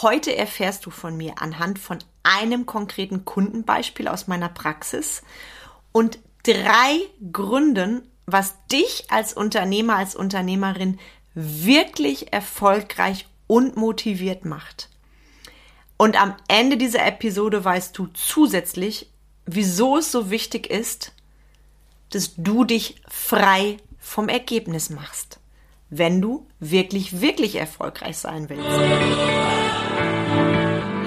Heute erfährst du von mir anhand von einem konkreten Kundenbeispiel aus meiner Praxis und drei Gründen, was dich als Unternehmer, als Unternehmerin wirklich erfolgreich und motiviert macht. Und am Ende dieser Episode weißt du zusätzlich, wieso es so wichtig ist, dass du dich frei vom Ergebnis machst, wenn du wirklich, wirklich erfolgreich sein willst.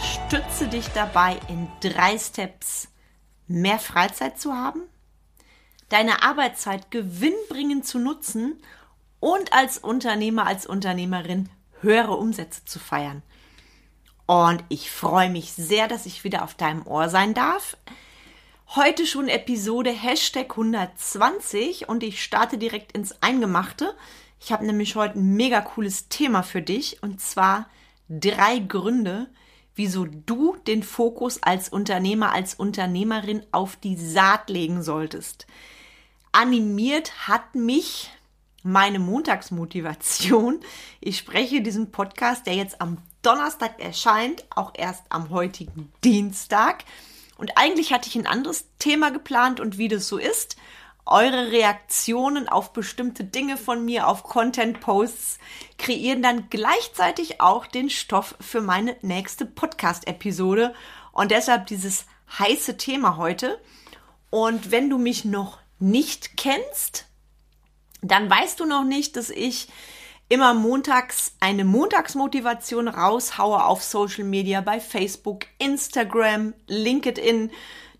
Unterstütze dich dabei, in drei Steps mehr Freizeit zu haben, deine Arbeitszeit gewinnbringend zu nutzen und als Unternehmer, als Unternehmerin höhere Umsätze zu feiern. Und ich freue mich sehr, dass ich wieder auf deinem Ohr sein darf. Heute schon Episode Hashtag 120 und ich starte direkt ins Eingemachte. Ich habe nämlich heute ein mega cooles Thema für dich und zwar drei Gründe, wieso du den Fokus als Unternehmer, als Unternehmerin auf die Saat legen solltest. Animiert hat mich meine Montagsmotivation. Ich spreche diesen Podcast, der jetzt am Donnerstag erscheint, auch erst am heutigen Dienstag. Und eigentlich hatte ich ein anderes Thema geplant und wie das so ist, eure Reaktionen auf bestimmte Dinge von mir, auf Content-Posts, kreieren dann gleichzeitig auch den Stoff für meine nächste Podcast-Episode. Und deshalb dieses heiße Thema heute. Und wenn du mich noch nicht kennst, dann weißt du noch nicht, dass ich immer montags eine Montagsmotivation raushaue auf Social Media bei Facebook, Instagram, LinkedIn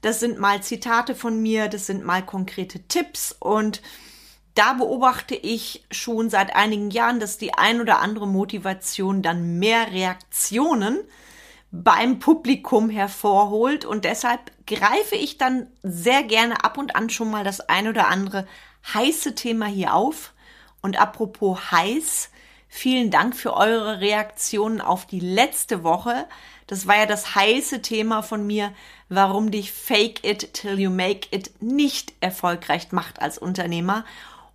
das sind mal Zitate von mir, das sind mal konkrete Tipps und da beobachte ich schon seit einigen Jahren, dass die ein oder andere Motivation dann mehr Reaktionen beim Publikum hervorholt und deshalb greife ich dann sehr gerne ab und an schon mal das ein oder andere heiße Thema hier auf. Und apropos heiß, vielen Dank für eure Reaktionen auf die letzte Woche. Das war ja das heiße Thema von mir, warum dich Fake It Till You Make It nicht erfolgreich macht als Unternehmer.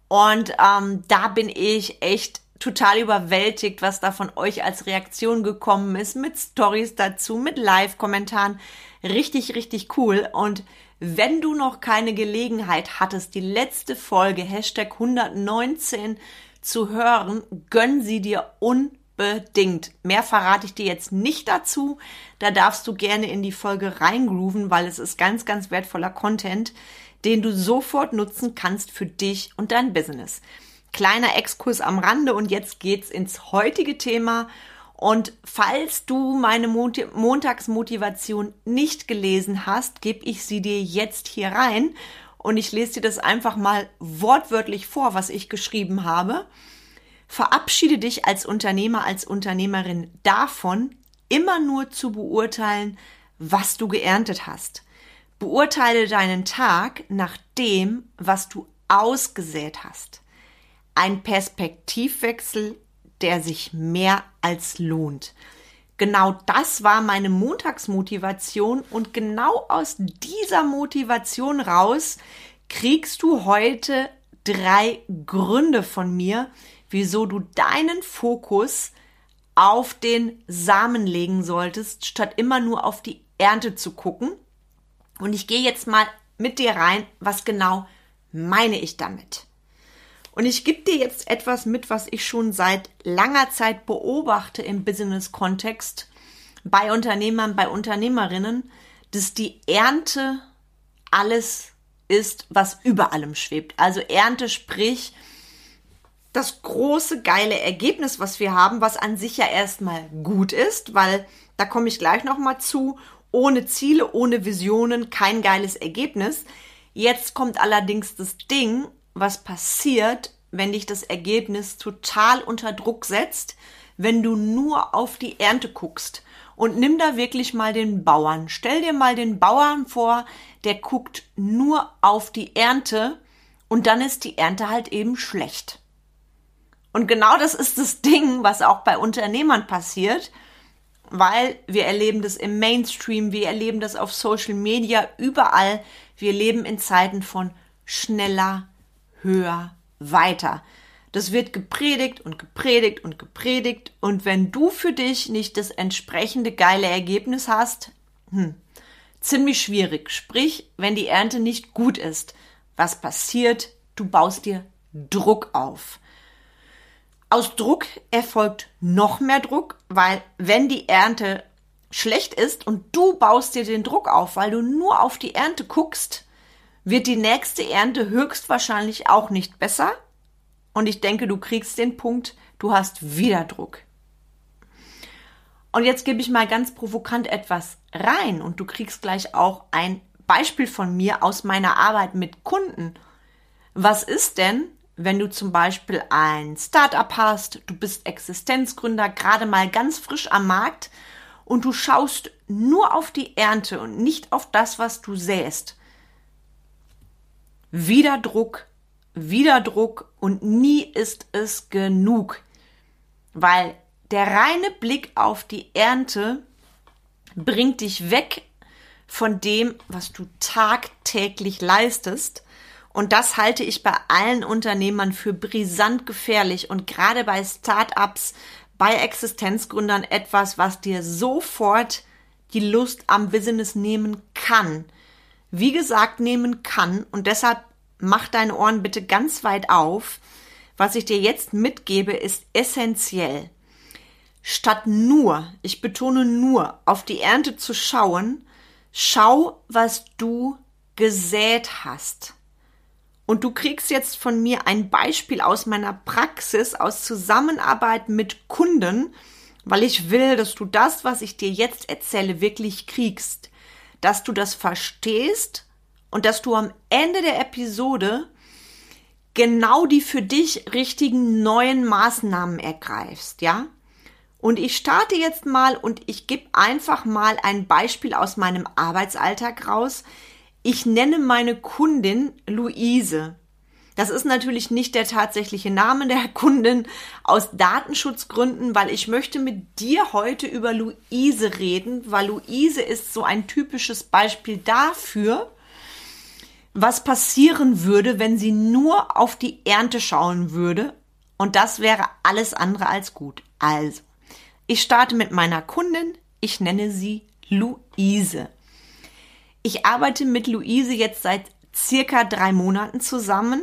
Und ähm, da bin ich echt total überwältigt, was da von euch als Reaktion gekommen ist, mit Stories dazu, mit Live-Kommentaren. Richtig, richtig cool. Und wenn du noch keine Gelegenheit hattest, die letzte Folge Hashtag 119 zu hören, gönn sie dir unbedingt unbedingt. Mehr verrate ich dir jetzt nicht dazu. Da darfst du gerne in die Folge reingrooven, weil es ist ganz, ganz wertvoller Content, den du sofort nutzen kannst für dich und dein Business. Kleiner Exkurs am Rande und jetzt geht's ins heutige Thema. Und falls du meine Montagsmotivation nicht gelesen hast, gebe ich sie dir jetzt hier rein und ich lese dir das einfach mal wortwörtlich vor, was ich geschrieben habe. Verabschiede dich als Unternehmer, als Unternehmerin davon, immer nur zu beurteilen, was du geerntet hast. Beurteile deinen Tag nach dem, was du ausgesät hast. Ein Perspektivwechsel, der sich mehr als lohnt. Genau das war meine Montagsmotivation und genau aus dieser Motivation raus kriegst du heute drei Gründe von mir, wieso du deinen Fokus auf den Samen legen solltest, statt immer nur auf die Ernte zu gucken. Und ich gehe jetzt mal mit dir rein, was genau meine ich damit. Und ich gebe dir jetzt etwas mit, was ich schon seit langer Zeit beobachte im Business-Kontext bei Unternehmern, bei Unternehmerinnen, dass die Ernte alles ist, was über allem schwebt. Also Ernte, sprich, das große, geile Ergebnis, was wir haben, was an sich ja erstmal gut ist, weil da komme ich gleich nochmal zu. Ohne Ziele, ohne Visionen, kein geiles Ergebnis. Jetzt kommt allerdings das Ding, was passiert, wenn dich das Ergebnis total unter Druck setzt, wenn du nur auf die Ernte guckst. Und nimm da wirklich mal den Bauern. Stell dir mal den Bauern vor, der guckt nur auf die Ernte und dann ist die Ernte halt eben schlecht. Und genau das ist das Ding, was auch bei Unternehmern passiert, weil wir erleben das im Mainstream, wir erleben das auf Social Media, überall. Wir leben in Zeiten von schneller, höher, weiter. Das wird gepredigt und gepredigt und gepredigt. Und wenn du für dich nicht das entsprechende geile Ergebnis hast, hm, ziemlich schwierig. Sprich, wenn die Ernte nicht gut ist, was passiert? Du baust dir Druck auf. Aus Druck erfolgt noch mehr Druck, weil wenn die Ernte schlecht ist und du baust dir den Druck auf, weil du nur auf die Ernte guckst, wird die nächste Ernte höchstwahrscheinlich auch nicht besser. Und ich denke, du kriegst den Punkt, du hast wieder Druck. Und jetzt gebe ich mal ganz provokant etwas rein und du kriegst gleich auch ein Beispiel von mir aus meiner Arbeit mit Kunden. Was ist denn, wenn du zum Beispiel ein Startup hast, du bist Existenzgründer, gerade mal ganz frisch am Markt und du schaust nur auf die Ernte und nicht auf das, was du säst? Wieder Druck, wieder Druck und nie ist es genug. Weil der reine Blick auf die Ernte bringt dich weg von dem, was du tagtäglich leistest. Und das halte ich bei allen Unternehmern für brisant gefährlich und gerade bei Startups, bei Existenzgründern etwas, was dir sofort die Lust am Business nehmen kann wie gesagt, nehmen kann. Und deshalb mach deine Ohren bitte ganz weit auf. Was ich dir jetzt mitgebe, ist essentiell. Statt nur, ich betone nur, auf die Ernte zu schauen, schau, was du gesät hast. Und du kriegst jetzt von mir ein Beispiel aus meiner Praxis, aus Zusammenarbeit mit Kunden, weil ich will, dass du das, was ich dir jetzt erzähle, wirklich kriegst dass du das verstehst und dass du am Ende der Episode genau die für dich richtigen neuen Maßnahmen ergreifst, ja? Und ich starte jetzt mal und ich gebe einfach mal ein Beispiel aus meinem Arbeitsalltag raus. Ich nenne meine Kundin Luise. Das ist natürlich nicht der tatsächliche Name der Kundin aus Datenschutzgründen, weil ich möchte mit dir heute über Luise reden, weil Luise ist so ein typisches Beispiel dafür, was passieren würde, wenn sie nur auf die Ernte schauen würde. Und das wäre alles andere als gut. Also, ich starte mit meiner Kundin. Ich nenne sie Luise. Ich arbeite mit Luise jetzt seit circa drei Monaten zusammen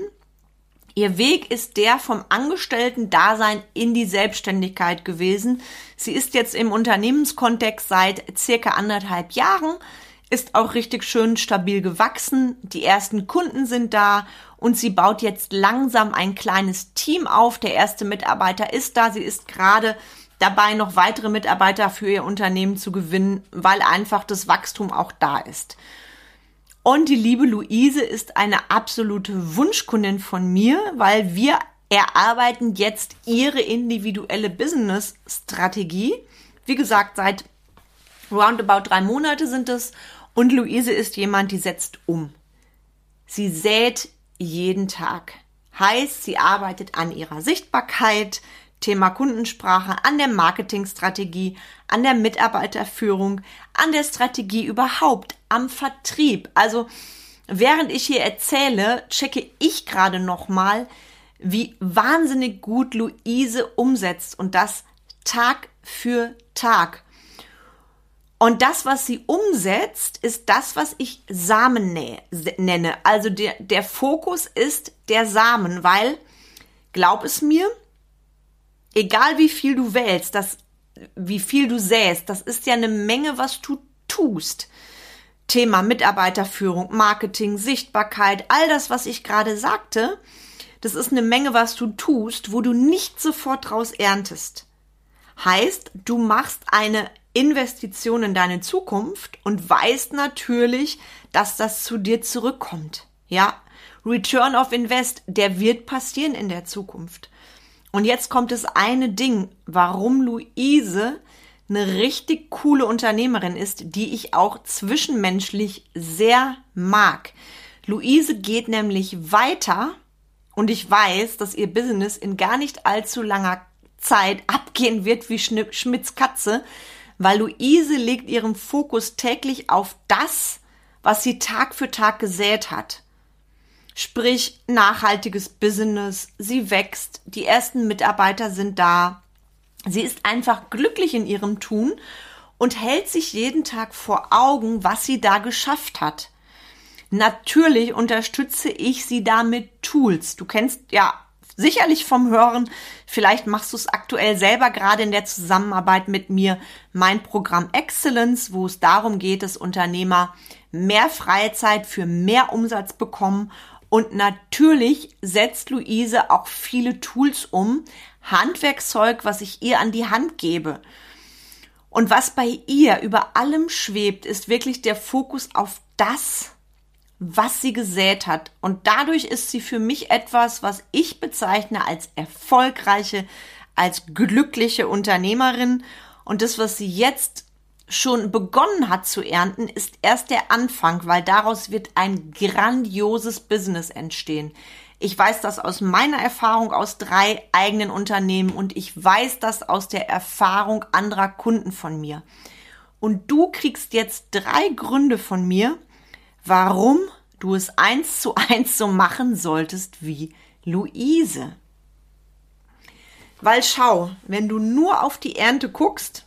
Ihr Weg ist der vom Angestellten-Dasein in die Selbstständigkeit gewesen. Sie ist jetzt im Unternehmenskontext seit circa anderthalb Jahren, ist auch richtig schön stabil gewachsen. Die ersten Kunden sind da und sie baut jetzt langsam ein kleines Team auf. Der erste Mitarbeiter ist da. Sie ist gerade dabei, noch weitere Mitarbeiter für ihr Unternehmen zu gewinnen, weil einfach das Wachstum auch da ist. Und die liebe Luise ist eine absolute Wunschkundin von mir, weil wir erarbeiten jetzt ihre individuelle Business-Strategie. Wie gesagt, seit roundabout drei Monate sind es. Und Luise ist jemand, die setzt um. Sie sät jeden Tag. Heißt, sie arbeitet an ihrer Sichtbarkeit, Thema Kundensprache, an der Marketingstrategie, an der Mitarbeiterführung, an der Strategie überhaupt, am Vertrieb. Also während ich hier erzähle, checke ich gerade nochmal, wie wahnsinnig gut Luise umsetzt und das Tag für Tag. Und das, was sie umsetzt, ist das, was ich Samen nenne. Also der, der Fokus ist der Samen, weil, glaub es mir, egal wie viel du wählst, das, wie viel du säst, das ist ja eine Menge, was du tust. Thema Mitarbeiterführung, Marketing, Sichtbarkeit, all das, was ich gerade sagte, das ist eine Menge, was du tust, wo du nicht sofort draus erntest. Heißt, du machst eine Investition in deine Zukunft und weißt natürlich, dass das zu dir zurückkommt. Ja, Return of Invest, der wird passieren in der Zukunft. Und jetzt kommt das eine Ding, warum Luise eine richtig coole Unternehmerin ist, die ich auch zwischenmenschlich sehr mag. Luise geht nämlich weiter und ich weiß, dass ihr Business in gar nicht allzu langer Zeit abgehen wird wie Schmidts Katze, weil Luise legt ihren Fokus täglich auf das, was sie Tag für Tag gesät hat. Sprich, nachhaltiges Business, sie wächst, die ersten Mitarbeiter sind da. Sie ist einfach glücklich in ihrem Tun und hält sich jeden Tag vor Augen, was sie da geschafft hat. Natürlich unterstütze ich sie da mit Tools. Du kennst ja sicherlich vom Hören, vielleicht machst du es aktuell selber gerade in der Zusammenarbeit mit mir, mein Programm Excellence, wo es darum geht, dass Unternehmer mehr Freizeit für mehr Umsatz bekommen. Und natürlich setzt Luise auch viele Tools um, Handwerkszeug, was ich ihr an die Hand gebe. Und was bei ihr über allem schwebt, ist wirklich der Fokus auf das, was sie gesät hat. Und dadurch ist sie für mich etwas, was ich bezeichne als erfolgreiche, als glückliche Unternehmerin. Und das, was sie jetzt schon begonnen hat zu ernten, ist erst der Anfang, weil daraus wird ein grandioses Business entstehen. Ich weiß das aus meiner Erfahrung aus drei eigenen Unternehmen und ich weiß das aus der Erfahrung anderer Kunden von mir. Und du kriegst jetzt drei Gründe von mir, warum du es eins zu eins so machen solltest wie Luise. Weil schau, wenn du nur auf die Ernte guckst,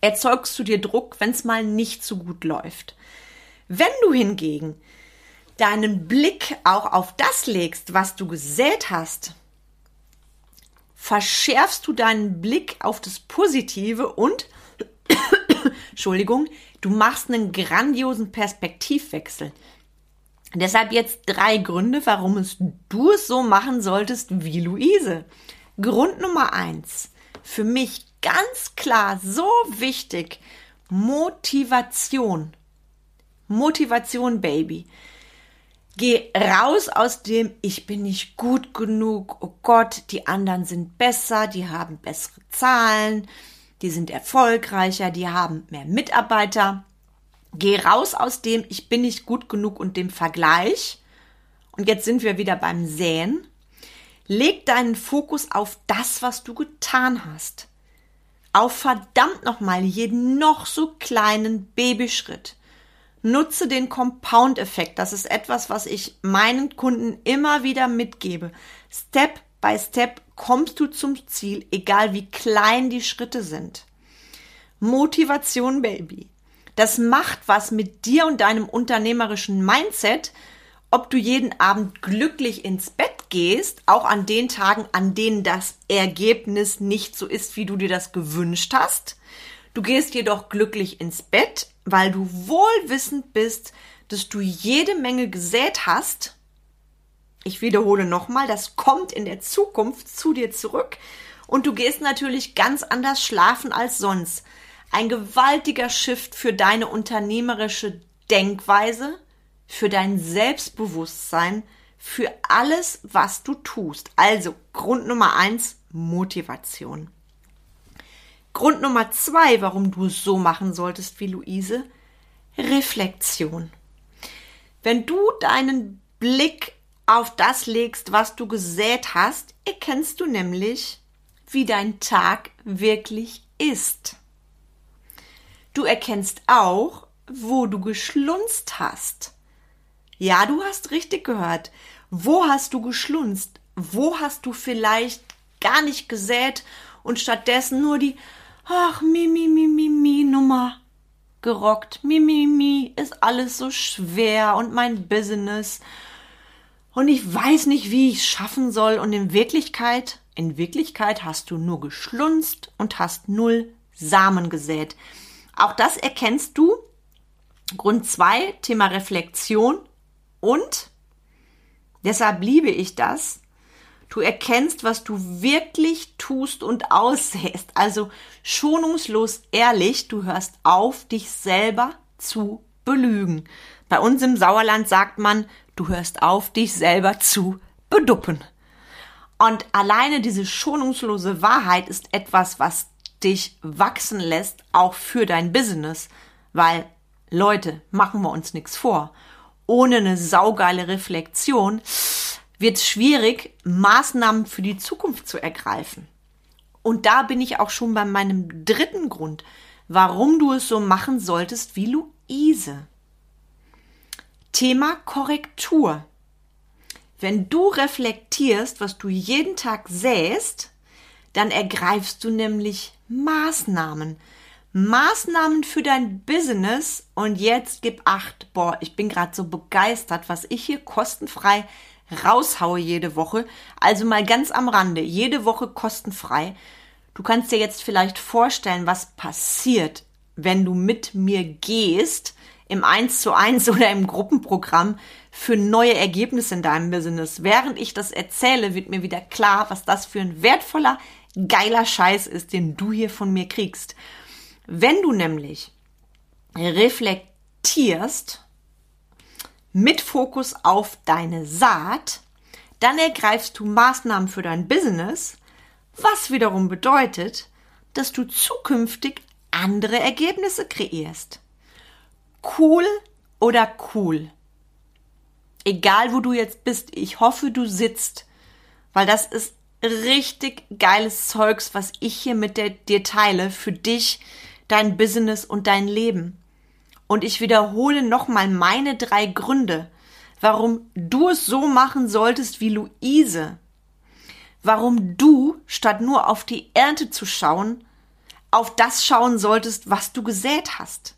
erzeugst du dir Druck, wenn es mal nicht so gut läuft. Wenn du hingegen deinen Blick auch auf das legst, was du gesät hast, verschärfst du deinen Blick auf das Positive und Entschuldigung, du machst einen grandiosen Perspektivwechsel. Deshalb jetzt drei Gründe, warum es du es so machen solltest wie Luise. Grund Nummer eins. Für mich ganz klar so wichtig. Motivation. Motivation, Baby. Geh raus aus dem, ich bin nicht gut genug, oh Gott, die anderen sind besser, die haben bessere Zahlen, die sind erfolgreicher, die haben mehr Mitarbeiter. Geh raus aus dem, ich bin nicht gut genug und dem Vergleich. Und jetzt sind wir wieder beim Säen. Leg deinen Fokus auf das, was du getan hast. Auf verdammt nochmal jeden noch so kleinen Babyschritt. Nutze den Compound-Effekt. Das ist etwas, was ich meinen Kunden immer wieder mitgebe. Step by Step kommst du zum Ziel, egal wie klein die Schritte sind. Motivation, Baby. Das macht was mit dir und deinem unternehmerischen Mindset, ob du jeden Abend glücklich ins Bett gehst, auch an den Tagen, an denen das Ergebnis nicht so ist, wie du dir das gewünscht hast. Du gehst jedoch glücklich ins Bett, weil du wohlwissend bist, dass du jede Menge gesät hast. Ich wiederhole nochmal, das kommt in der Zukunft zu dir zurück und du gehst natürlich ganz anders schlafen als sonst ein gewaltiger Shift für deine unternehmerische Denkweise, für dein Selbstbewusstsein, für alles, was du tust. Also Grund Nummer eins, Motivation. Grund Nummer zwei, warum du es so machen solltest wie Luise, Reflexion. Wenn du deinen Blick auf das legst, was du gesät hast, erkennst du nämlich, wie dein Tag wirklich ist. Du erkennst auch, wo du geschlunzt hast. Ja, du hast richtig gehört. Wo hast du geschlunzt? Wo hast du vielleicht gar nicht gesät und stattdessen nur die ach mi mi mi mi mi Nummer gerockt. Mi mi mi ist alles so schwer und mein Business und ich weiß nicht, wie ich es schaffen soll und in Wirklichkeit, in Wirklichkeit hast du nur geschlunzt und hast null Samen gesät. Auch das erkennst du. Grund zwei Thema Reflexion und deshalb liebe ich das. Du erkennst, was du wirklich tust und aussähst. Also schonungslos ehrlich, du hörst auf, dich selber zu belügen. Bei uns im Sauerland sagt man, du hörst auf, dich selber zu beduppen. Und alleine diese schonungslose Wahrheit ist etwas, was dich wachsen lässt, auch für dein Business. Weil, Leute, machen wir uns nichts vor. Ohne eine saugeile Reflexion wird es schwierig, Maßnahmen für die Zukunft zu ergreifen. Und da bin ich auch schon bei meinem dritten Grund, warum du es so machen solltest wie Luise. Thema Korrektur. Wenn du reflektierst, was du jeden Tag säst, dann ergreifst du nämlich Maßnahmen. Maßnahmen für dein Business und jetzt gib acht. Boah, ich bin gerade so begeistert, was ich hier kostenfrei raushaue jede Woche. Also mal ganz am Rande, jede Woche kostenfrei. Du kannst dir jetzt vielleicht vorstellen, was passiert, wenn du mit mir gehst, im 1 zu 1 oder im Gruppenprogramm für neue Ergebnisse in deinem Business. Während ich das erzähle, wird mir wieder klar, was das für ein wertvoller, geiler Scheiß ist, den du hier von mir kriegst. Wenn du nämlich reflektierst, mit Fokus auf deine Saat, dann ergreifst du Maßnahmen für dein Business, was wiederum bedeutet, dass du zukünftig andere Ergebnisse kreierst. Cool oder cool? Egal wo du jetzt bist, ich hoffe, du sitzt, weil das ist richtig geiles Zeugs, was ich hier mit dir teile für dich, dein Business und dein Leben. Und ich wiederhole nochmal meine drei Gründe, warum du es so machen solltest wie Luise. Warum du, statt nur auf die Ernte zu schauen, auf das schauen solltest, was du gesät hast.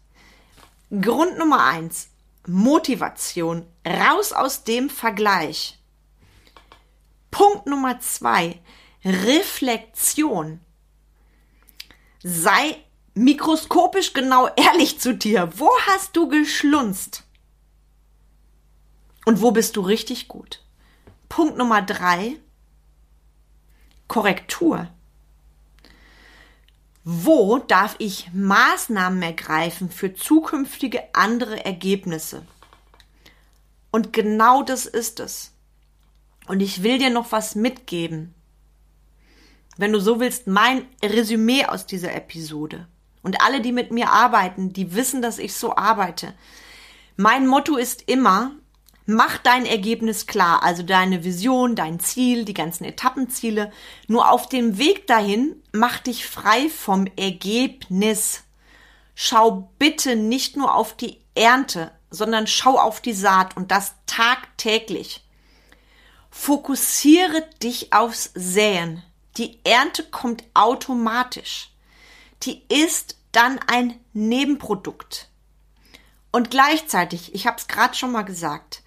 Grund Nummer eins. Motivation. Raus aus dem Vergleich. Punkt Nummer zwei. Reflexion. Sei mikroskopisch genau ehrlich zu dir. Wo hast du geschlunzt? Und wo bist du richtig gut? Punkt Nummer drei. Korrektur. Wo darf ich Maßnahmen ergreifen für zukünftige andere Ergebnisse? Und genau das ist es. Und ich will dir noch was mitgeben. Wenn du so willst, mein Resümee aus dieser Episode. Und alle, die mit mir arbeiten, die wissen, dass ich so arbeite. Mein Motto ist immer, mach dein Ergebnis klar, also deine Vision, dein Ziel, die ganzen Etappenziele. Nur auf dem Weg dahin, mach dich frei vom Ergebnis. Schau bitte nicht nur auf die Ernte, sondern schau auf die Saat und das tagtäglich. Fokussiere dich aufs Säen. Die Ernte kommt automatisch. Die ist dann ein Nebenprodukt. Und gleichzeitig, ich habe es gerade schon mal gesagt,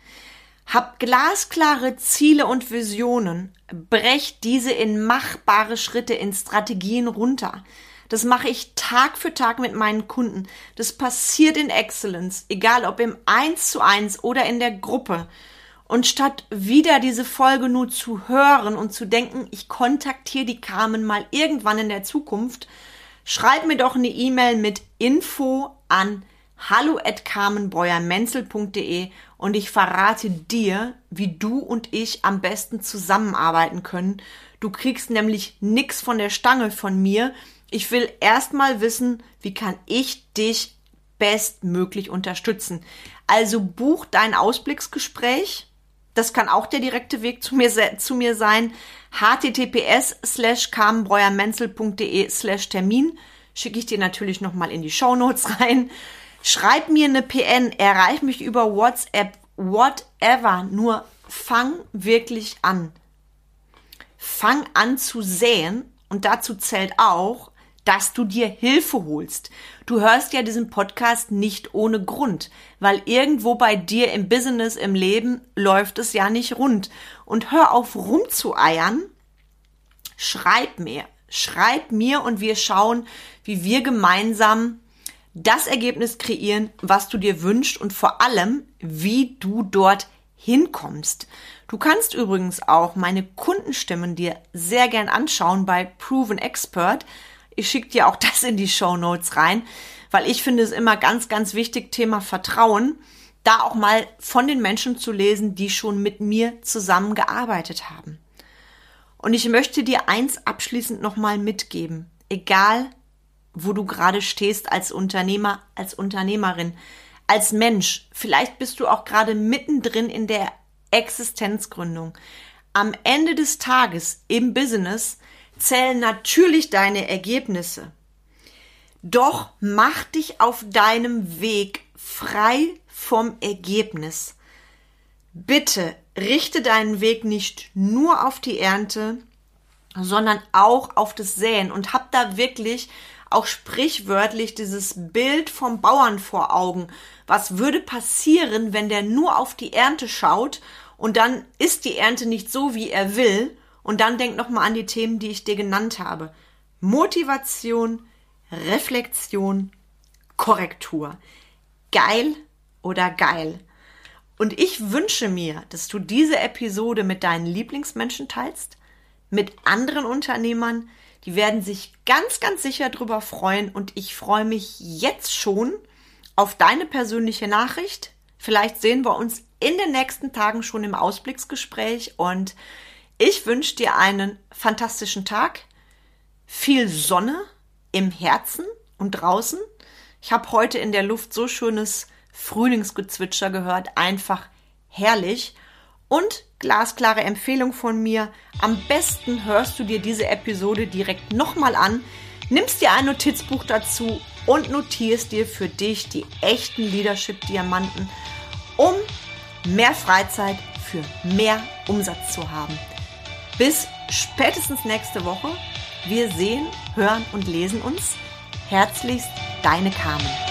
hab glasklare Ziele und Visionen, brecht diese in machbare Schritte, in Strategien runter. Das mache ich Tag für Tag mit meinen Kunden. Das passiert in Excellence, egal ob im 1 zu 1 oder in der Gruppe. Und statt wieder diese Folge nur zu hören und zu denken, ich kontaktiere die Carmen mal irgendwann in der Zukunft, schreib mir doch eine E-Mail mit Info an hallo at carmenbreuermenzel.de und ich verrate dir, wie du und ich am besten zusammenarbeiten können. Du kriegst nämlich nix von der Stange von mir. Ich will erstmal wissen, wie kann ich dich bestmöglich unterstützen. Also buch dein Ausblicksgespräch. Das kann auch der direkte Weg zu mir, zu mir sein https slash carmenbreuermenzel.de slash Termin. Schicke ich dir natürlich nochmal in die Show Notes rein. Schreib mir eine PN, erreich mich über WhatsApp, whatever. Nur fang wirklich an. Fang an zu säen und dazu zählt auch, dass du dir Hilfe holst. Du hörst ja diesen Podcast nicht ohne Grund, weil irgendwo bei dir im Business, im Leben läuft es ja nicht rund. Und hör auf rumzueiern. Schreib mir, schreib mir und wir schauen, wie wir gemeinsam das Ergebnis kreieren, was du dir wünschst und vor allem, wie du dort hinkommst. Du kannst übrigens auch meine Kundenstimmen dir sehr gern anschauen bei Proven Expert. Ich schicke dir auch das in die Show Notes rein, weil ich finde es immer ganz, ganz wichtig, Thema Vertrauen, da auch mal von den Menschen zu lesen, die schon mit mir zusammengearbeitet haben. Und ich möchte dir eins abschließend nochmal mitgeben. Egal wo du gerade stehst als Unternehmer, als Unternehmerin, als Mensch. Vielleicht bist du auch gerade mittendrin in der Existenzgründung. Am Ende des Tages im Business zählen natürlich deine Ergebnisse. Doch mach dich auf deinem Weg frei vom Ergebnis. Bitte richte deinen Weg nicht nur auf die Ernte, sondern auch auf das Säen und hab da wirklich auch sprichwörtlich dieses Bild vom Bauern vor Augen. Was würde passieren, wenn der nur auf die Ernte schaut und dann ist die Ernte nicht so, wie er will und dann denk noch mal an die Themen, die ich dir genannt habe. Motivation, Reflexion, Korrektur. Geil oder geil? Und ich wünsche mir, dass du diese Episode mit deinen Lieblingsmenschen teilst, mit anderen Unternehmern. Die werden sich ganz, ganz sicher darüber freuen. Und ich freue mich jetzt schon auf deine persönliche Nachricht. Vielleicht sehen wir uns in den nächsten Tagen schon im Ausblicksgespräch. Und ich wünsche dir einen fantastischen Tag, viel Sonne im Herzen und draußen. Ich habe heute in der Luft so schönes Frühlingsgezwitscher gehört, einfach herrlich. Und glasklare Empfehlung von mir, am besten hörst du dir diese Episode direkt nochmal an, nimmst dir ein Notizbuch dazu und notierst dir für dich die echten Leadership-Diamanten, um mehr Freizeit für mehr Umsatz zu haben. Bis spätestens nächste Woche. Wir sehen, hören und lesen uns. Herzlichst, deine Carmen.